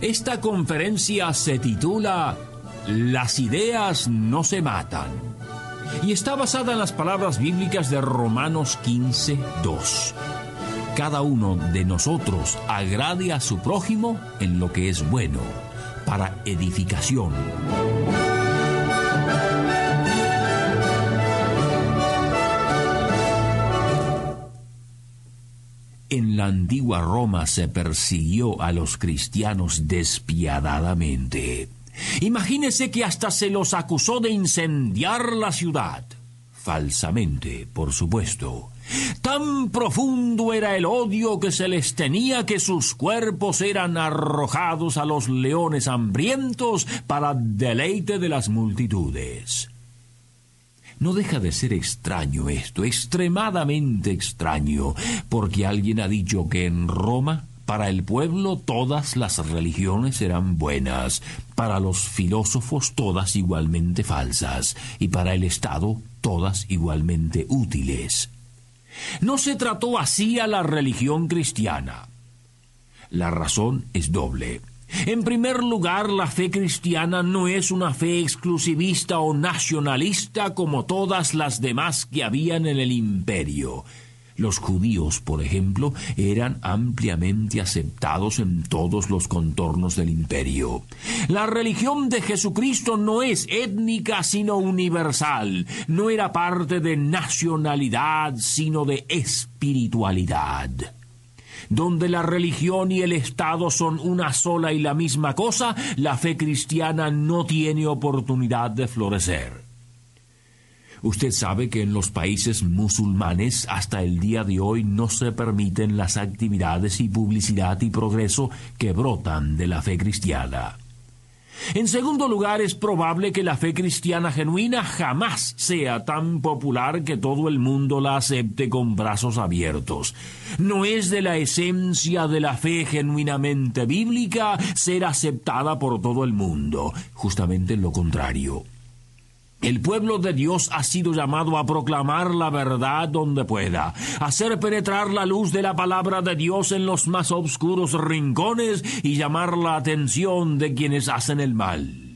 Esta conferencia se titula Las ideas no se matan y está basada en las palabras bíblicas de Romanos 15, 2. Cada uno de nosotros agrade a su prójimo en lo que es bueno, para edificación. En la antigua Roma se persiguió a los cristianos despiadadamente. Imagínese que hasta se los acusó de incendiar la ciudad. Falsamente, por supuesto. Tan profundo era el odio que se les tenía que sus cuerpos eran arrojados a los leones hambrientos para deleite de las multitudes. No deja de ser extraño esto, extremadamente extraño, porque alguien ha dicho que en Roma para el pueblo todas las religiones eran buenas, para los filósofos todas igualmente falsas, y para el Estado todas igualmente útiles. No se trató así a la religión cristiana. La razón es doble. En primer lugar, la fe cristiana no es una fe exclusivista o nacionalista como todas las demás que habían en el imperio. Los judíos, por ejemplo, eran ampliamente aceptados en todos los contornos del imperio. La religión de Jesucristo no es étnica sino universal, no era parte de nacionalidad sino de espiritualidad donde la religión y el Estado son una sola y la misma cosa, la fe cristiana no tiene oportunidad de florecer. Usted sabe que en los países musulmanes hasta el día de hoy no se permiten las actividades y publicidad y progreso que brotan de la fe cristiana. En segundo lugar, es probable que la fe cristiana genuina jamás sea tan popular que todo el mundo la acepte con brazos abiertos. No es de la esencia de la fe genuinamente bíblica ser aceptada por todo el mundo, justamente lo contrario. El pueblo de Dios ha sido llamado a proclamar la verdad donde pueda, hacer penetrar la luz de la palabra de Dios en los más oscuros rincones y llamar la atención de quienes hacen el mal.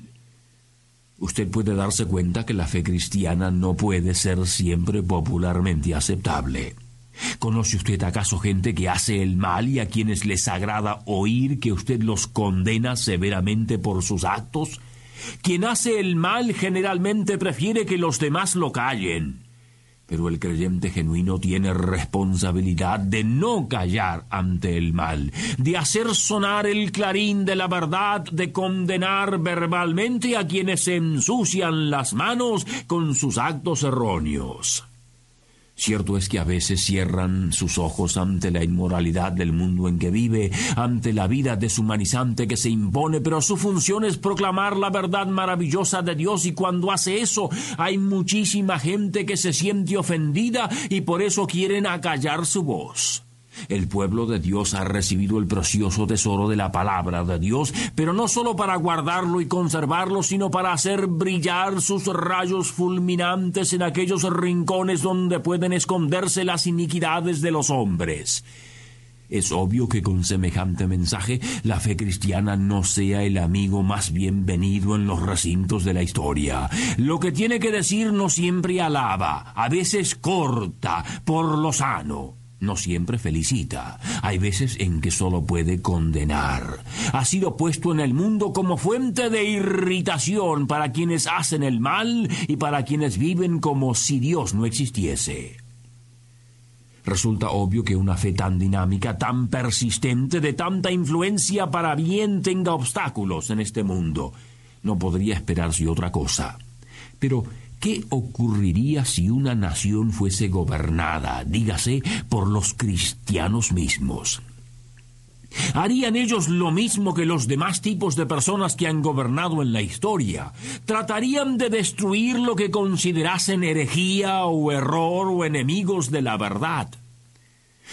Usted puede darse cuenta que la fe cristiana no puede ser siempre popularmente aceptable. ¿Conoce usted acaso gente que hace el mal y a quienes les agrada oír que usted los condena severamente por sus actos? Quien hace el mal generalmente prefiere que los demás lo callen. Pero el creyente genuino tiene responsabilidad de no callar ante el mal, de hacer sonar el clarín de la verdad, de condenar verbalmente a quienes ensucian las manos con sus actos erróneos. Cierto es que a veces cierran sus ojos ante la inmoralidad del mundo en que vive, ante la vida deshumanizante que se impone, pero su función es proclamar la verdad maravillosa de Dios y cuando hace eso hay muchísima gente que se siente ofendida y por eso quieren acallar su voz. El pueblo de Dios ha recibido el precioso tesoro de la palabra de Dios, pero no solo para guardarlo y conservarlo, sino para hacer brillar sus rayos fulminantes en aquellos rincones donde pueden esconderse las iniquidades de los hombres. Es obvio que con semejante mensaje la fe cristiana no sea el amigo más bienvenido en los recintos de la historia. Lo que tiene que decir no siempre alaba, a veces corta, por lo sano no siempre felicita. Hay veces en que solo puede condenar. Ha sido puesto en el mundo como fuente de irritación para quienes hacen el mal y para quienes viven como si Dios no existiese. Resulta obvio que una fe tan dinámica, tan persistente, de tanta influencia para bien tenga obstáculos en este mundo. No podría esperarse otra cosa. Pero ¿Qué ocurriría si una nación fuese gobernada, dígase, por los cristianos mismos? Harían ellos lo mismo que los demás tipos de personas que han gobernado en la historia. Tratarían de destruir lo que considerasen herejía o error o enemigos de la verdad.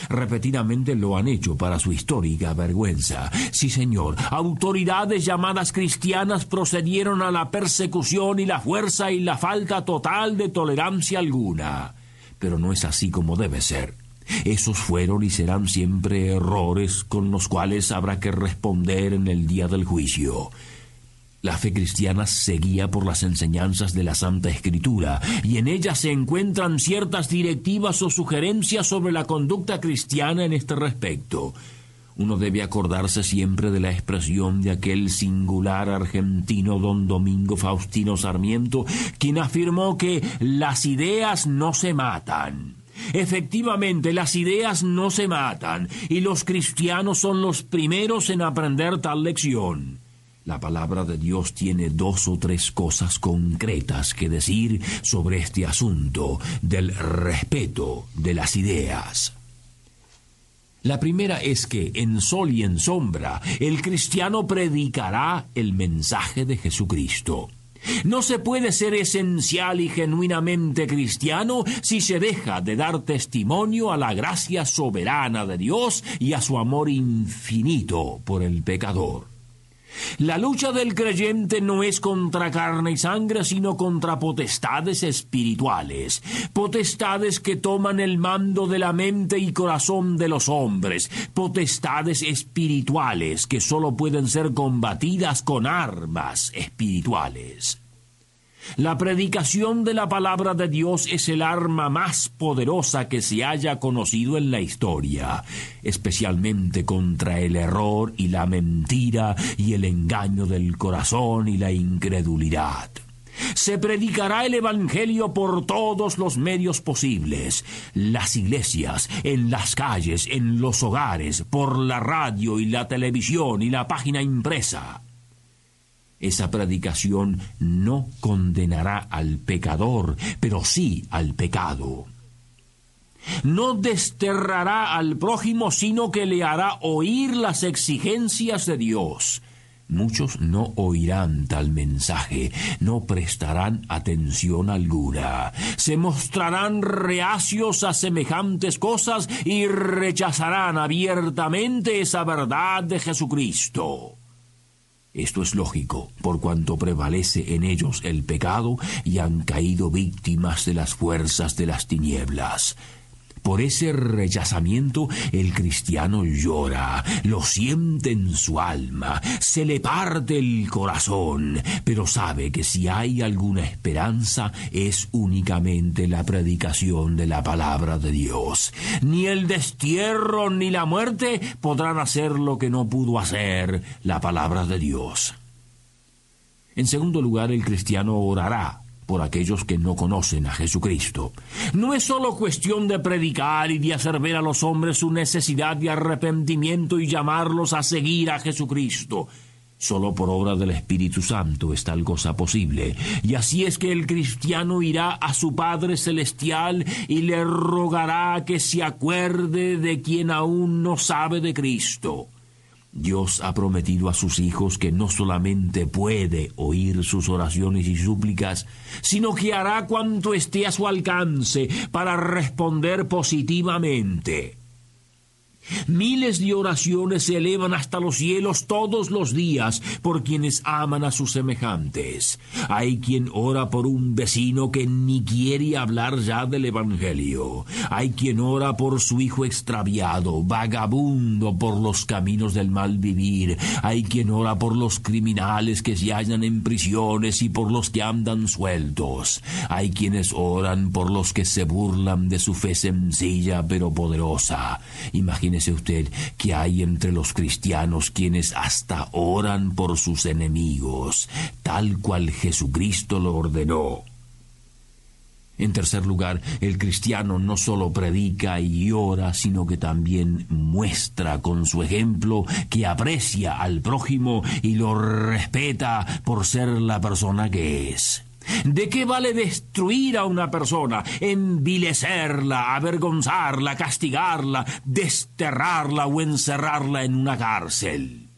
Repetidamente lo han hecho para su histórica vergüenza. Sí, señor, autoridades llamadas cristianas procedieron a la persecución y la fuerza y la falta total de tolerancia alguna. Pero no es así como debe ser. Esos fueron y serán siempre errores con los cuales habrá que responder en el día del juicio. La fe cristiana seguía por las enseñanzas de la Santa Escritura, y en ellas se encuentran ciertas directivas o sugerencias sobre la conducta cristiana en este respecto. Uno debe acordarse siempre de la expresión de aquel singular argentino don Domingo Faustino Sarmiento, quien afirmó que las ideas no se matan. Efectivamente, las ideas no se matan, y los cristianos son los primeros en aprender tal lección. La palabra de Dios tiene dos o tres cosas concretas que decir sobre este asunto del respeto de las ideas. La primera es que en sol y en sombra el cristiano predicará el mensaje de Jesucristo. No se puede ser esencial y genuinamente cristiano si se deja de dar testimonio a la gracia soberana de Dios y a su amor infinito por el pecador. La lucha del creyente no es contra carne y sangre, sino contra potestades espirituales, potestades que toman el mando de la mente y corazón de los hombres, potestades espirituales que sólo pueden ser combatidas con armas espirituales. La predicación de la palabra de Dios es el arma más poderosa que se haya conocido en la historia, especialmente contra el error y la mentira y el engaño del corazón y la incredulidad. Se predicará el Evangelio por todos los medios posibles, las iglesias, en las calles, en los hogares, por la radio y la televisión y la página impresa. Esa predicación no condenará al pecador, pero sí al pecado. No desterrará al prójimo, sino que le hará oír las exigencias de Dios. Muchos no oirán tal mensaje, no prestarán atención alguna, se mostrarán reacios a semejantes cosas y rechazarán abiertamente esa verdad de Jesucristo. Esto es lógico, por cuanto prevalece en ellos el pecado y han caído víctimas de las fuerzas de las tinieblas. Por ese rechazamiento el cristiano llora, lo siente en su alma, se le parte el corazón, pero sabe que si hay alguna esperanza es únicamente la predicación de la palabra de Dios. Ni el destierro ni la muerte podrán hacer lo que no pudo hacer la palabra de Dios. En segundo lugar, el cristiano orará por aquellos que no conocen a Jesucristo. No es solo cuestión de predicar y de hacer ver a los hombres su necesidad de arrepentimiento y llamarlos a seguir a Jesucristo. Solo por obra del Espíritu Santo es tal cosa posible. Y así es que el cristiano irá a su Padre Celestial y le rogará que se acuerde de quien aún no sabe de Cristo. Dios ha prometido a sus hijos que no solamente puede oír sus oraciones y súplicas, sino que hará cuanto esté a su alcance para responder positivamente. Miles de oraciones se elevan hasta los cielos todos los días por quienes aman a sus semejantes. Hay quien ora por un vecino que ni quiere hablar ya del Evangelio. Hay quien ora por su hijo extraviado, vagabundo por los caminos del mal vivir. Hay quien ora por los criminales que se hallan en prisiones y por los que andan sueltos. Hay quienes oran por los que se burlan de su fe sencilla pero poderosa. Imagínese usted que hay entre los cristianos quienes hasta oran por sus enemigos, tal cual Jesucristo lo ordenó. En tercer lugar, el cristiano no solo predica y ora, sino que también muestra con su ejemplo que aprecia al prójimo y lo respeta por ser la persona que es. ¿De qué vale destruir a una persona, envilecerla, avergonzarla, castigarla, desterrarla o encerrarla en una cárcel?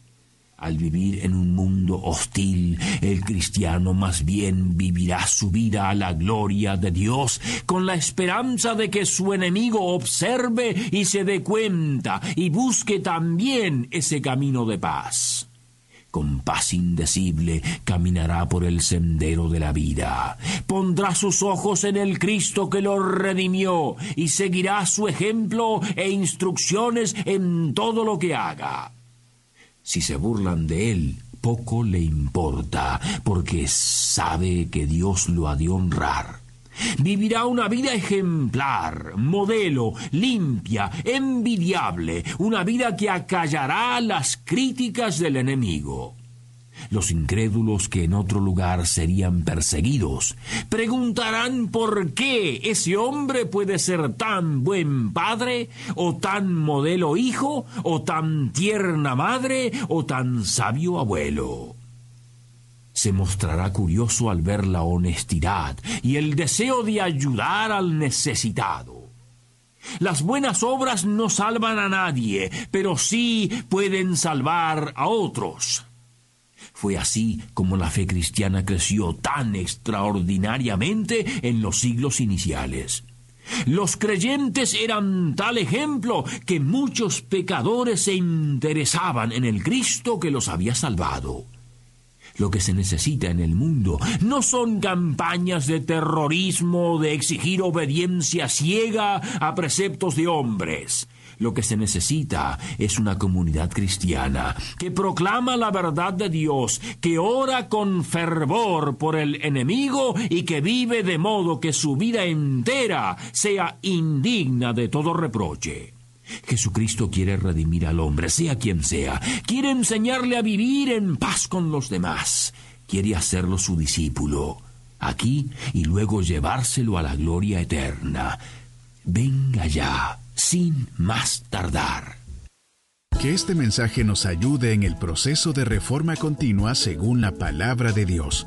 Al vivir en un mundo hostil, el cristiano más bien vivirá su vida a la gloria de Dios, con la esperanza de que su enemigo observe y se dé cuenta y busque también ese camino de paz con paz indecible caminará por el sendero de la vida. Pondrá sus ojos en el Cristo que lo redimió y seguirá su ejemplo e instrucciones en todo lo que haga. Si se burlan de él, poco le importa, porque sabe que Dios lo ha de honrar. Vivirá una vida ejemplar, modelo, limpia, envidiable, una vida que acallará las críticas del enemigo. Los incrédulos que en otro lugar serían perseguidos preguntarán por qué ese hombre puede ser tan buen padre, o tan modelo hijo, o tan tierna madre, o tan sabio abuelo se mostrará curioso al ver la honestidad y el deseo de ayudar al necesitado. Las buenas obras no salvan a nadie, pero sí pueden salvar a otros. Fue así como la fe cristiana creció tan extraordinariamente en los siglos iniciales. Los creyentes eran tal ejemplo que muchos pecadores se interesaban en el Cristo que los había salvado. Lo que se necesita en el mundo no son campañas de terrorismo, de exigir obediencia ciega a preceptos de hombres. Lo que se necesita es una comunidad cristiana que proclama la verdad de Dios, que ora con fervor por el enemigo y que vive de modo que su vida entera sea indigna de todo reproche. Jesucristo quiere redimir al hombre, sea quien sea. Quiere enseñarle a vivir en paz con los demás. Quiere hacerlo su discípulo, aquí y luego llevárselo a la gloria eterna. Venga ya, sin más tardar. Que este mensaje nos ayude en el proceso de reforma continua según la palabra de Dios.